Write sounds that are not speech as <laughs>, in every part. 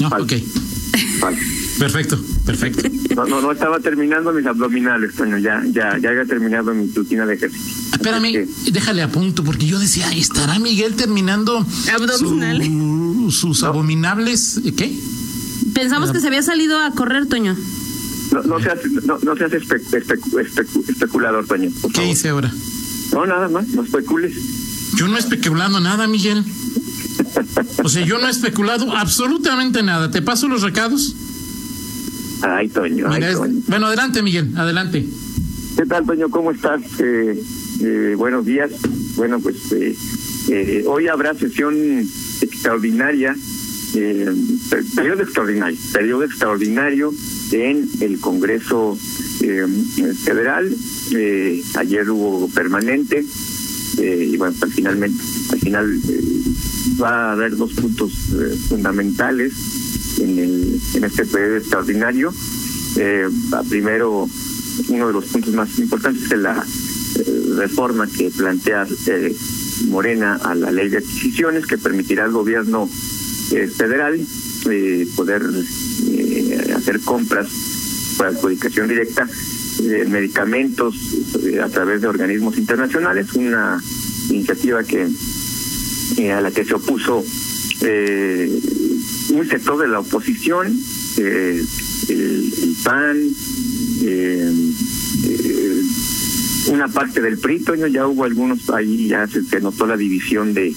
No, ok. Perfecto, perfecto. No, no, no estaba terminando mis abdominales, Toño. Ya, ya, ya había terminado mi rutina de ejercicio. Espérame, Así que, déjale a punto, porque yo decía, ¿estará Miguel terminando Abdominales. su- sus abominables? ¿Qué? Pensamos que se había salido a correr, Toño. No, no seas, no, no seas espe- especu- especu- especulador, Toño. ¿Qué favor. hice ahora? No, nada más, no especules. Yo no he especulado nada, Miguel. O sea, yo no he especulado absolutamente nada. ¿Te paso los recados? Ay, Toño, ay, es-. Bueno, adelante, Miguel, adelante. ¿Qué tal, Toño? ¿Cómo estás? Eh, eh, buenos días. Bueno, pues eh, eh, hoy habrá sesión extraordinaria, eh, per- periodo extraordinario, periodo extraordinario en el Congreso eh, Federal. Eh, ayer hubo permanente y bueno, pues, finalmente, al final eh, va a haber dos puntos eh, fundamentales en, el, en este periodo extraordinario. Eh, primero, uno de los puntos más importantes es la eh, reforma que plantea eh, Morena a la ley de adquisiciones que permitirá al gobierno federal poder hacer compras por adjudicación directa de medicamentos a través de organismos internacionales, una iniciativa que eh, a la que se opuso eh, un sector de la oposición, eh, el, el PAN, eh, eh, una parte del PRI, Toño, ya hubo algunos, ahí ya se, notó la división de,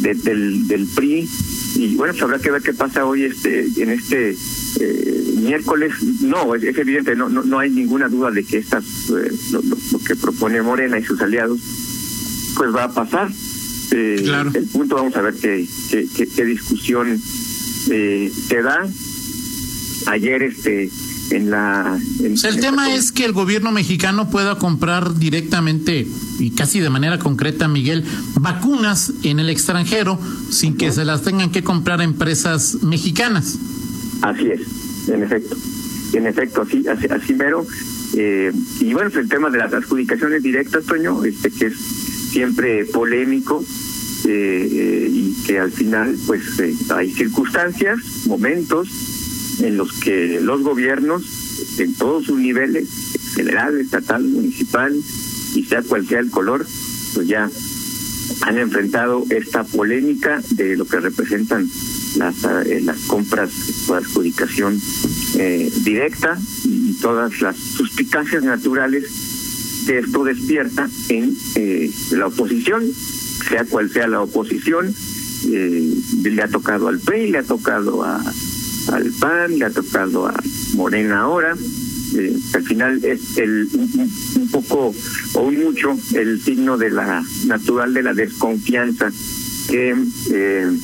de- del, del PRI, y bueno, pues habrá que ver qué pasa hoy este en este miércoles. No, es, evidente, no, no no hay ninguna duda de que estas lo- lo que propone Morena y sus aliados pues va a pasar. Eh, Claro. El punto, vamos a ver qué, qué, qué- qué discusión eh, se da. Ayer, este, en la. en- O sea, el en tema es que el gobierno mexicano pueda comprar directamente y casi de manera concreta, Miguel, vacunas en el extranjero sin que se las tengan que comprar empresas mexicanas. Así es, en efecto. En efecto, así, así, así mero. Eh, y bueno, pues el tema de las adjudicaciones directas, Toño, este que es siempre polémico eh, eh, y que al final, pues eh, hay circunstancias, momentos en los que los gobiernos, en todos sus niveles, federal, estatal, municipal, y sea cual sea el color, pues ya han enfrentado esta polémica de lo que representan las, eh, las compras por adjudicación eh, directa y todas las suspicacias naturales que esto despierta en eh, la oposición, sea cual sea la oposición, eh, le ha tocado al PRI, le ha tocado a, al PAN, le ha tocado a Morena ahora, eh, al final es el un, poco o un mucho el signo de la natural de la desconfianza que eh,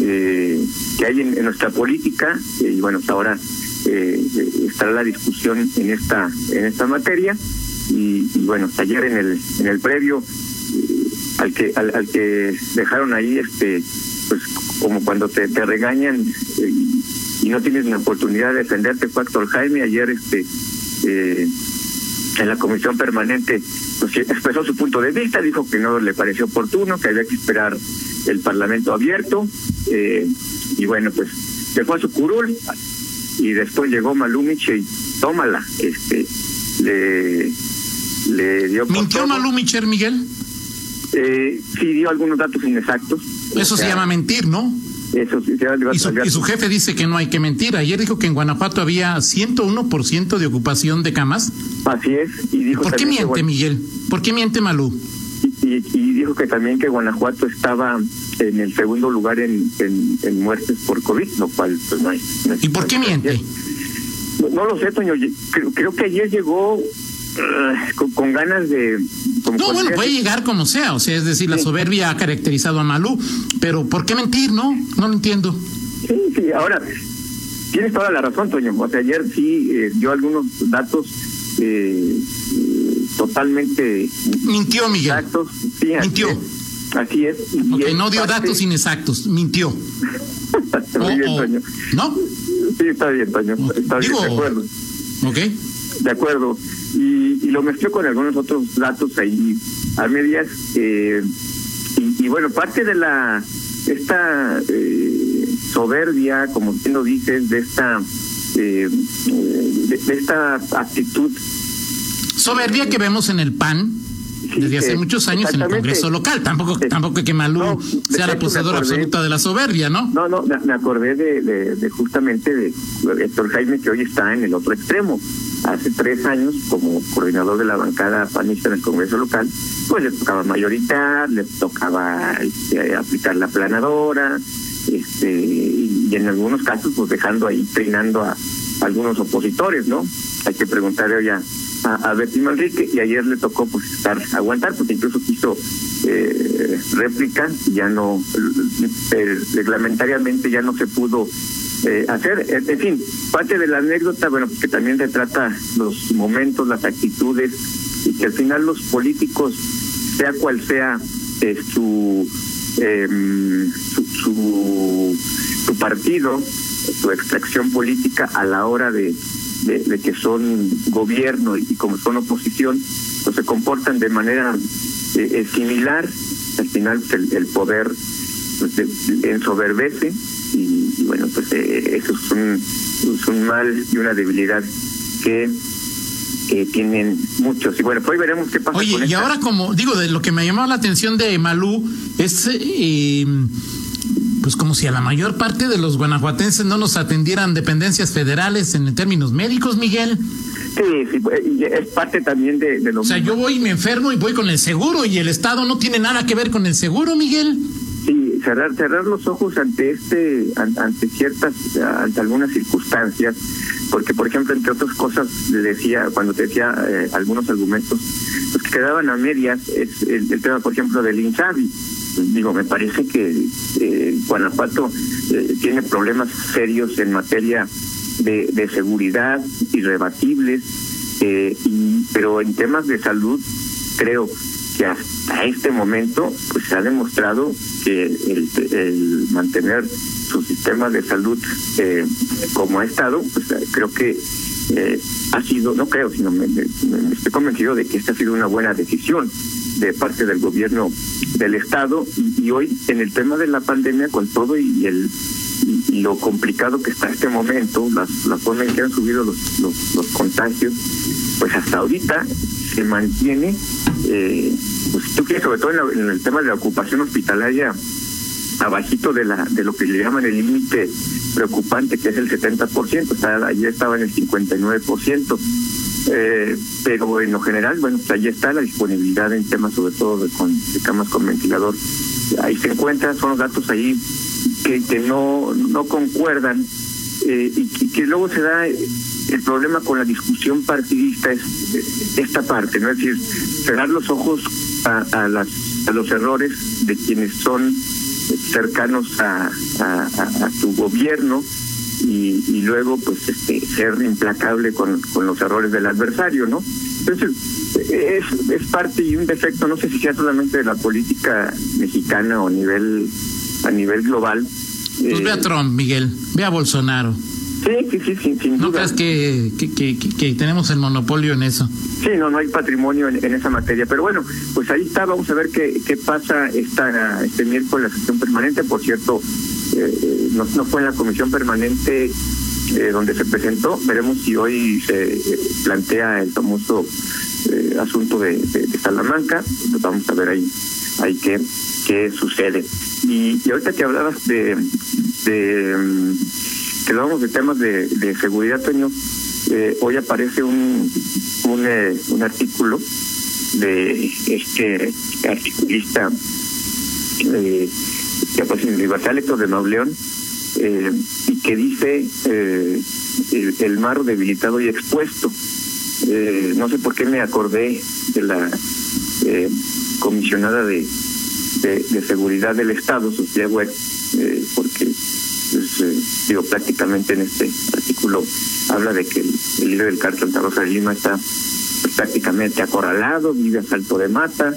que hay en, en nuestra política y bueno pues ahora estará la discusión en esta en esta materia y, y bueno ayer en el en el previo al que al, que dejaron ahí este pues como cuando te, te regañan eh, y, no tienes una oportunidad de defenderte fue Jaime ayer este eh, en la comisión permanente pues, expresó su punto de vista, dijo que no le pareció oportuno, que había que esperar el Parlamento abierto, eh, y bueno, pues se fue a su curul, y después llegó Malumich y tómala, este, le, le dio... por ¿Mintió. Malú Micher, Miguel? Eh, sí dio algunos datos inexactos. Eso O se llama mentir, ¿no? Eso sí, se llama- Y su, y su jefe dice que no hay que mentir. Ayer dijo que en Guanajuato había 101% de ocupación de camas. Así es, y dijo ¿Por qué que miente, Miguel? ¿Por qué miente Malú? y, y- y dijo que también que Guanajuato estaba en el segundo lugar en, en, en muertes por COVID, lo cual pues no hay. no hay- ¿Y por qué miente? No, no lo sé, Toño. Creo, creo que ayer llegó eh, con, con ganas de... como No, bueno, puede llegar como sea, o sea, es decir, la soberbia ha caracterizado a Malú, pero ¿por qué mentir, no? No lo entiendo. Sí, sí, ahora, tienes toda la razón, Toño. O sea, ayer sí eh, dio algunos datos eh, eh, totalmente Mintió, Miguel. exactos. Sí, Mintió. es. Así es. y no dio parte- datos inexactos, mintió. <laughs> Muy bien, O- o- Toño. ¿No? Sí, está bien, Toño. Está Digo- bien, de acuerdo. Ok. De acuerdo. Y, y lo mezcló con algunos otros datos ahí a medias. eh, y, y bueno, parte de la esta eh, soberbia, como bien lo dices, de esta, eh, de esta actitud Soberbia que vemos en el PAN desde hace muchos años en el Congreso local. Tampoco, tampoco que Malú sea la poseedora absoluta de la soberbia, ¿no? No, no, me acordé de, de, justamente de Héctor Jaime que hoy está en el otro extremo. Hace tres años, como coordinador de la bancada panista en el Congreso local, pues le tocaba mayorizar, le tocaba este, aplicar la planadora, este, y en algunos casos, pues dejando ahí, treinando a algunos opositores, ¿no? Hay que preguntarle hoy a a, a Betty Manrique y ayer le tocó pues estar aguantar porque incluso quiso eh, réplica ya no eh, reglamentariamente ya no se pudo eh, hacer en fin parte de la anécdota bueno que también retrata los momentos las actitudes y que al final los políticos sea cual sea eh, su, em, su, su partido su extracción política a la hora de de, que son gobierno y, como son oposición, pues se comportan de manera eh, eh, similar. Al final pues, el, poder pues, ensoberbece y, bueno, pues eh, eso es un, un mal y una debilidad que tienen muchos. Y bueno, pues veremos qué pasa. Oye, y ahora como digo, de lo que me llamó la atención de Malú es eh, pues como si a la mayor parte de los guanajuatenses no nos atendieran dependencias federales en términos médicos, Miguel. Sí, sí, es parte también de, lo O sea, yo voy y me enfermo y voy con el seguro y el Estado no tiene nada que ver con el seguro, Miguel. Sí, cerrar, cerrar los ojos ante este, ante ciertas, ante algunas circunstancias, porque por ejemplo, entre otras cosas, le decía, cuando te decía eh, algunos argumentos, pues que quedaban a medias, es el, tema, por ejemplo, del INSABI. Digo, me parece que eh, Guanajuato eh, tiene problemas serios en materia de, de seguridad, irrebatibles, eh, y, pero en temas de salud creo que hasta este momento pues se ha demostrado que el, mantener su sistema de salud eh, como ha estado, pues creo que eh, ha sido, no creo, sino me, estoy convencido de que esta ha sido una buena decisión de parte del gobierno del estado. Y, hoy en el tema de la pandemia con todo y el lo complicado que está este momento las la forma en que han subido los, los, contagios pues hasta ahorita se mantiene eh, pues tú quieres sobre todo en, el tema de la ocupación hospitalaria abajito de la de lo que le llaman el límite preocupante que es el 70%, está, ayer estaba en el 59%. Eh, pero en lo general, bueno, pues ahí está la disponibilidad en temas sobre todo de, con, de camas con ventilador. Ahí se encuentran, son datos ahí que, que no, no concuerdan eh, y, que luego se da el problema con la discusión partidista es esta parte, ¿no? Es decir, cerrar los ojos a, a, las, a los errores de quienes son cercanos a, tu gobierno y, y, luego pues este ser implacable con, con los errores del adversario, ¿no? Entonces, es, es parte y un defecto, no sé si sea solamente de la política mexicana o a nivel, a nivel global. Pues ve a eh, Trump, Miguel, ve a Bolsonaro. Sí, sí, sí, sin, ¿No crees que, que, que, que, tenemos el monopolio en eso? Sí, no, no hay patrimonio en, esa materia. Pero bueno, pues ahí está, vamos a ver qué, qué pasa esta, este miércoles la sesión permanente. Por cierto, eh, no, no fue en la comisión permanente eh, donde se presentó. Veremos si hoy se eh, plantea el famoso eh, asunto de, de, Salamanca. Pues vamos a ver ahí, ahí qué, qué sucede. Y, y ahorita que hablabas de... de mm, que hablamos de temas de, seguridad, Toño, eh, hoy aparece un, eh, un artículo de este articulista eh, que aparece en Universal Héctor de Mauleón eh, y que dice el, mar debilitado y expuesto. No sé por qué me acordé de la comisionada de, de, seguridad del Estado, Sofía Web, porque eh, digo prácticamente en este artículo habla de que el, el líder del cártel Santa Rosa de Lima está pues, prácticamente acorralado, vive a salto de mata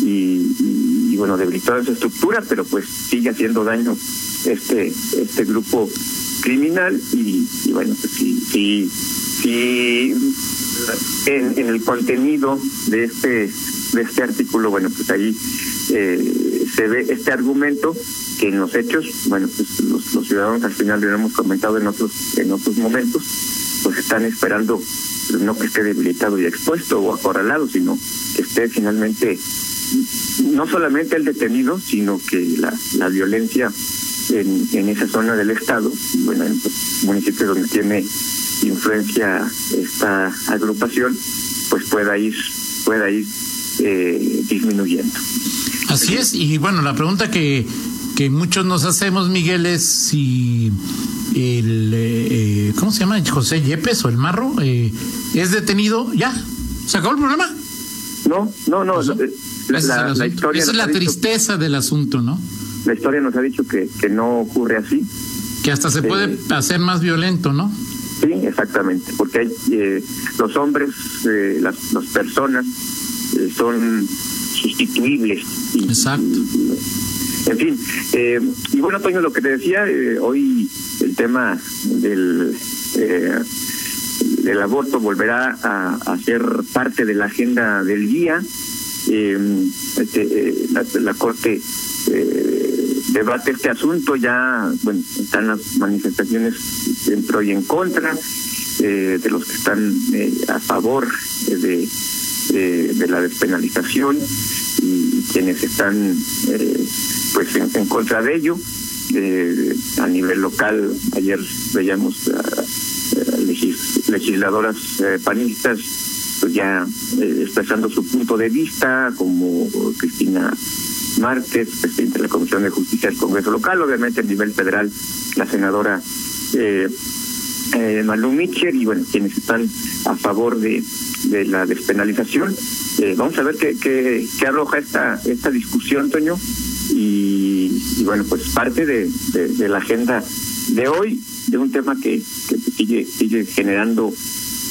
y, bueno, debilitó su estructura, pero pues sigue haciendo daño este este grupo criminal y, y bueno, pues sí, sí, sí en, el contenido de este de este artículo, bueno, pues ahí eh, se ve este argumento que en los hechos, bueno, pues los, los ciudadanos al final lo hemos comentado en otros en otros momentos, pues están esperando pues, no que esté debilitado y expuesto o acorralado, sino que esté finalmente no solamente el detenido, sino que la, la violencia en, en esa zona del estado, bueno, en municipios donde tiene influencia esta agrupación, pues pueda ir pueda ir eh, disminuyendo. Así es, y bueno, la pregunta que, que muchos nos hacemos, Miguel, es si el, eh, ¿cómo se llama? José Yepes o el Marro, eh, es detenido, ya, se acabó el problema. No, no, no, eh, la, la- la historia Esa es la dicho- tristeza del asunto, ¿no? la historia nos ha dicho que, que no ocurre así. Que hasta se puede hacer más violento, ¿no? Sí, exactamente, porque hay, eh, los hombres, eh, las, las personas eh, son sustituibles. Y, Exacto. y- en fin, eh, y bueno, Toño, lo que te decía, eh, hoy el tema del, eh, del aborto volverá a, a ser parte de la agenda del día. Este, la, la Corte eh, debate este asunto, ya bueno están las manifestaciones en pro y en contra eh, de los que están eh, a favor eh, de, de, la despenalización y quienes están eh, pues en, contra de ello. A nivel local, ayer veíamos legisladoras panistas pues ya expresando su punto de vista, como Cristina Márquez, presidente de la Comisión de Justicia del Congreso Local, obviamente a nivel federal, la senadora eh, eh, Mitchell y bueno, quienes están a favor de, la despenalización. Eh, vamos a ver qué, qué, qué arroja esta, esta discusión, Toño, y, bueno, pues parte de, la agenda de hoy, de un tema que, sigue, sigue generando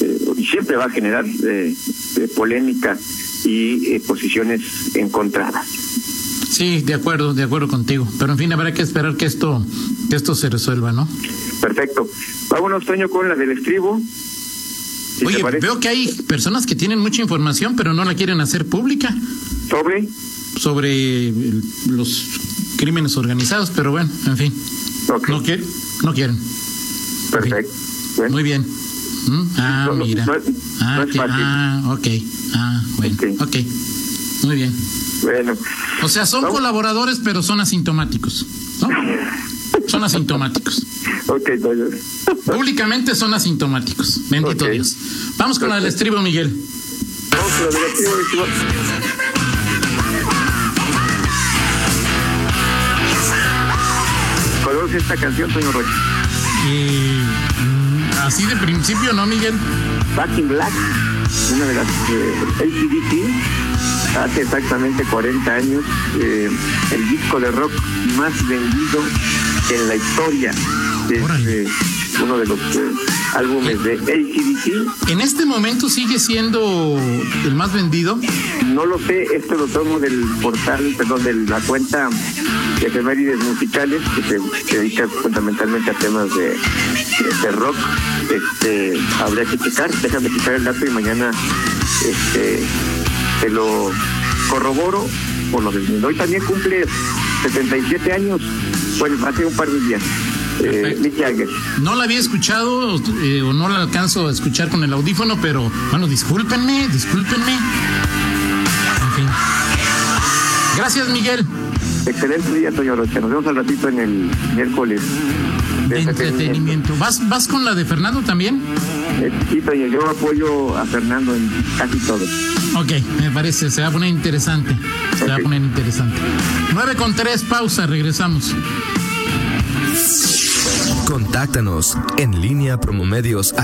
eh, y siempre va a generar eh, polémica y posiciones encontradas. Sí, de acuerdo, de acuerdo contigo. Pero en fin, habrá que esperar que esto, que esto se resuelva, ¿no? Perfecto. Vámonos, Toño, con la del estribo. Si Oye, veo que hay personas que tienen mucha información, pero no la quieren hacer pública Sobre. sobre los crímenes organizados, pero bueno, en fin, Ok, no, quieren, no quieren. perfecto. Muy bien. ¿Mm? Ah, No, mira. no ah, que- ah, ok. Ah, bueno. Ok. ok. Muy bien. bueno. O sea, son colaboradores, pero son asintomáticos. ¿no? Son asintomáticos. <laughs> Ok, Toño. Públicamente son asintomáticos. Bendito. Dios. Vamos con la del estribo, Miguel. Vamos con la del estribo. ¿Conoces esta canción, Toño Rocha? Eh, así de principio, ¿no, Miguel? Back in Black, una de las eh, ACDC, hace exactamente 40 años, eh, el disco de rock más vendido en la historia. Es Órale. eh, uno de los eh, álbumes de ACDC. En este momento sigue siendo el más vendido. No lo sé, esto lo tomo del portal, perdón, de la cuenta de efemérides musicales que se, dedica fundamentalmente a temas de, de, de rock. Este, habría que checar, déjame checar el dato y mañana este, te lo corroboro por lo del Hoy también cumple 77 años, bueno, hace un par de días. Eh. No la había escuchado eh, o no la alcanzo a escuchar con el audífono, pero bueno, discúlpenme, discúlpenme. En fin. Gracias, Miguel. Excelente día, Toño Rocha. Nos vemos al ratito en el miércoles De entretenimiento. ¿Vas, ¿Vas con la de Fernando también? Eh, Sí, Toño, yo apoyo a Fernando en casi todo. Ok, me parece, se va a poner interesante. Se va a poner interesante. 9 con 3, pausa, regresamos. Contáctanos en línea promomedios